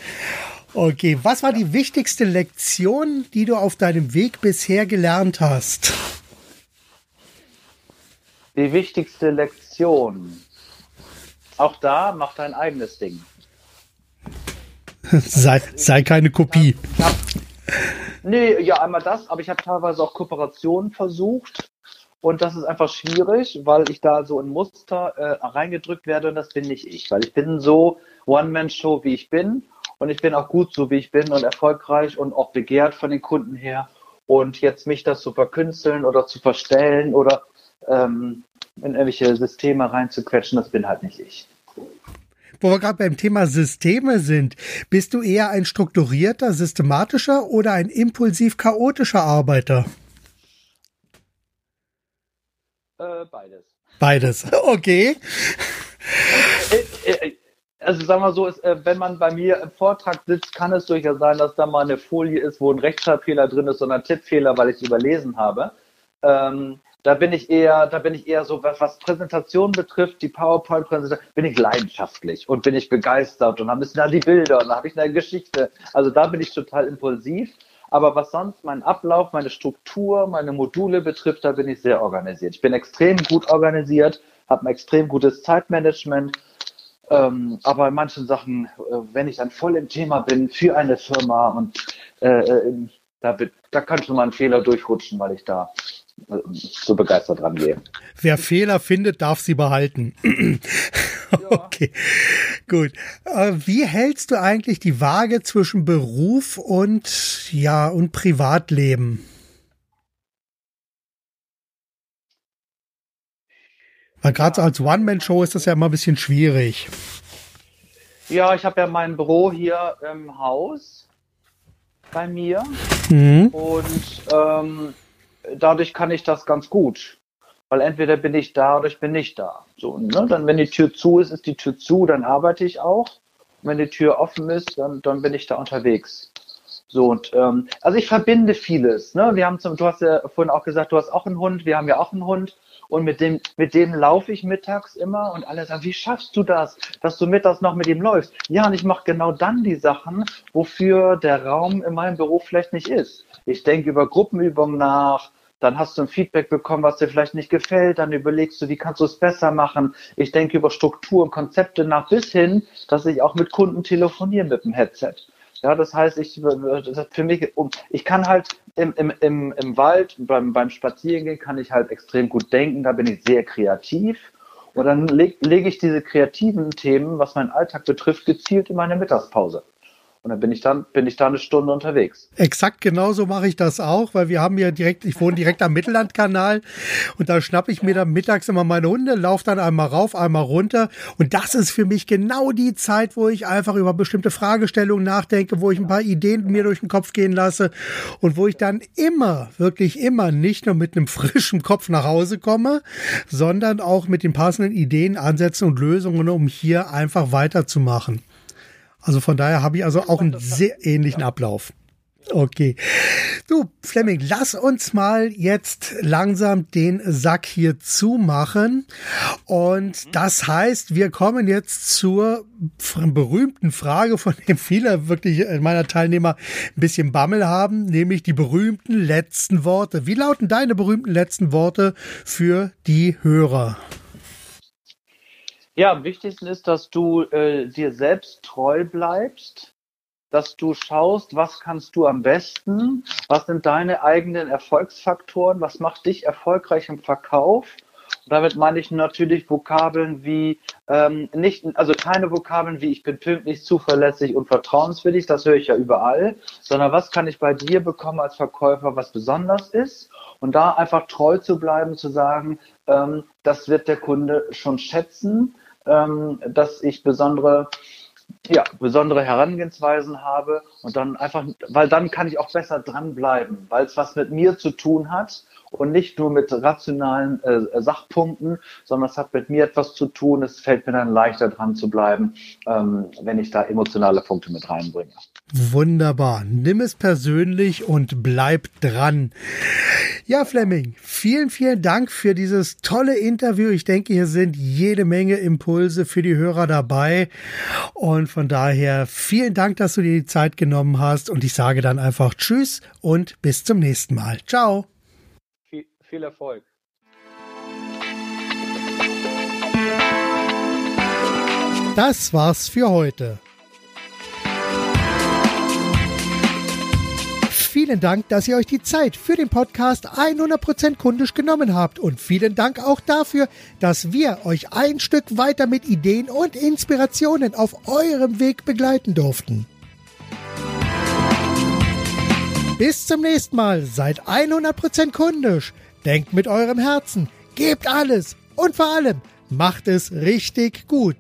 Okay, was war die wichtigste Lektion, die du auf deinem Weg bisher gelernt hast? Die wichtigste Lektion. Auch da mach dein eigenes Ding. sei, sei keine Kopie. Ich hab, nee, ja, einmal das, aber ich habe teilweise auch Kooperationen versucht und das ist einfach schwierig, weil ich da so ein Muster äh, reingedrückt werde und das bin nicht ich, weil ich bin so One-Man-Show, wie ich bin und ich bin auch gut so, wie ich bin und erfolgreich und auch begehrt von den Kunden her. Und jetzt mich das zu verkünsteln oder zu verstellen oder ähm, in irgendwelche Systeme reinzuquetschen, das bin halt nicht ich. Wo wir gerade beim Thema Systeme sind, bist du eher ein strukturierter, systematischer oder ein impulsiv chaotischer Arbeiter? Äh, beides. Beides, okay. Äh, äh, also sagen wir so, ist, wenn man bei mir im Vortrag sitzt, kann es durchaus sein, dass da mal eine Folie ist, wo ein Rechtschreibfehler drin ist ein Tippfehler, weil ich es überlesen habe. Ähm, da bin ich eher, da bin ich eher so, was, was Präsentation betrifft, die PowerPoint-Präsentation, bin ich leidenschaftlich und bin ich begeistert und dann müssen da die Bilder und dann habe ich eine Geschichte. Also da bin ich total impulsiv. Aber was sonst meinen Ablauf, meine Struktur, meine Module betrifft, da bin ich sehr organisiert. Ich bin extrem gut organisiert, habe ein extrem gutes Zeitmanagement. Ähm, aber in manchen Sachen, äh, wenn ich dann voll im Thema bin für eine Firma und äh, äh da, da kann schon mal ein Fehler durchrutschen, weil ich da so begeistert dran gehe. Wer Fehler findet, darf sie behalten. okay, gut. Äh, wie hältst du eigentlich die Waage zwischen Beruf und ja und Privatleben? Weil gerade als One-Man-Show ist das ja immer ein bisschen schwierig. Ja, ich habe ja mein Büro hier im Haus bei mir mhm. und ähm, dadurch kann ich das ganz gut. Weil entweder bin ich da oder ich bin nicht da. So, ne? Dann, wenn die Tür zu ist, ist die Tür zu, dann arbeite ich auch. Und wenn die Tür offen ist, dann, dann bin ich da unterwegs. So, und ähm, also ich verbinde vieles. Ne? Wir haben zum, du hast ja vorhin auch gesagt, du hast auch einen Hund, wir haben ja auch einen Hund. Und mit dem, mit dem laufe ich mittags immer und alle sagen, wie schaffst du das, dass du mittags noch mit ihm läufst? Ja, und ich mache genau dann die Sachen, wofür der Raum in meinem Beruf vielleicht nicht ist. Ich denke über Gruppenübungen nach, dann hast du ein Feedback bekommen, was dir vielleicht nicht gefällt, dann überlegst du, wie kannst du es besser machen. Ich denke über Struktur und Konzepte nach bis hin, dass ich auch mit Kunden telefoniere mit dem Headset. Ja, das heißt, ich, für mich, ich kann halt im, im, im, im Wald, beim, beim Spazierengehen kann ich halt extrem gut denken, da bin ich sehr kreativ. Und dann lege leg ich diese kreativen Themen, was meinen Alltag betrifft, gezielt in meine Mittagspause. Und dann bin ich dann, bin ich da eine Stunde unterwegs. Exakt genauso mache ich das auch, weil wir haben ja direkt, ich wohne direkt am Mittellandkanal und da schnappe ich mir dann mittags immer meine Hunde, laufe dann einmal rauf, einmal runter. Und das ist für mich genau die Zeit, wo ich einfach über bestimmte Fragestellungen nachdenke, wo ich ein paar Ideen mir durch den Kopf gehen lasse und wo ich dann immer, wirklich immer nicht nur mit einem frischen Kopf nach Hause komme, sondern auch mit den passenden Ideen, Ansätzen und Lösungen, um hier einfach weiterzumachen. Also von daher habe ich also auch einen sehr ähnlichen Ablauf. Okay. Du, Fleming, lass uns mal jetzt langsam den Sack hier zumachen. Und das heißt, wir kommen jetzt zur berühmten Frage, von dem viele wirklich meiner Teilnehmer ein bisschen Bammel haben, nämlich die berühmten letzten Worte. Wie lauten deine berühmten letzten Worte für die Hörer? Ja, am wichtigsten ist, dass du äh, dir selbst treu bleibst, dass du schaust, was kannst du am besten, was sind deine eigenen Erfolgsfaktoren, was macht dich erfolgreich im Verkauf. Und damit meine ich natürlich Vokabeln wie ähm, nicht, also keine Vokabeln wie ich bin pünktlich, zuverlässig und vertrauenswürdig, das höre ich ja überall, sondern was kann ich bei dir bekommen als Verkäufer, was besonders ist und da einfach treu zu bleiben, zu sagen, ähm, das wird der Kunde schon schätzen, ähm, dass ich besondere ja, besondere Herangehensweisen habe und dann einfach, weil dann kann ich auch besser dranbleiben, weil es was mit mir zu tun hat und nicht nur mit rationalen äh, Sachpunkten, sondern es hat mit mir etwas zu tun. Es fällt mir dann leichter dran zu bleiben, ähm, wenn ich da emotionale Punkte mit reinbringe. Wunderbar. Nimm es persönlich und bleib dran. Ja, Fleming, vielen, vielen Dank für dieses tolle Interview. Ich denke, hier sind jede Menge Impulse für die Hörer dabei. Und von daher vielen Dank, dass du dir die Zeit genommen hast. Und ich sage dann einfach Tschüss und bis zum nächsten Mal. Ciao. Viel, viel Erfolg. Das war's für heute. Vielen Dank, dass ihr euch die Zeit für den Podcast 100% kundisch genommen habt und vielen Dank auch dafür, dass wir euch ein Stück weiter mit Ideen und Inspirationen auf eurem Weg begleiten durften. Bis zum nächsten Mal, seid 100% kundisch, denkt mit eurem Herzen, gebt alles und vor allem macht es richtig gut.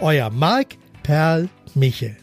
Euer Marc Perl Michel.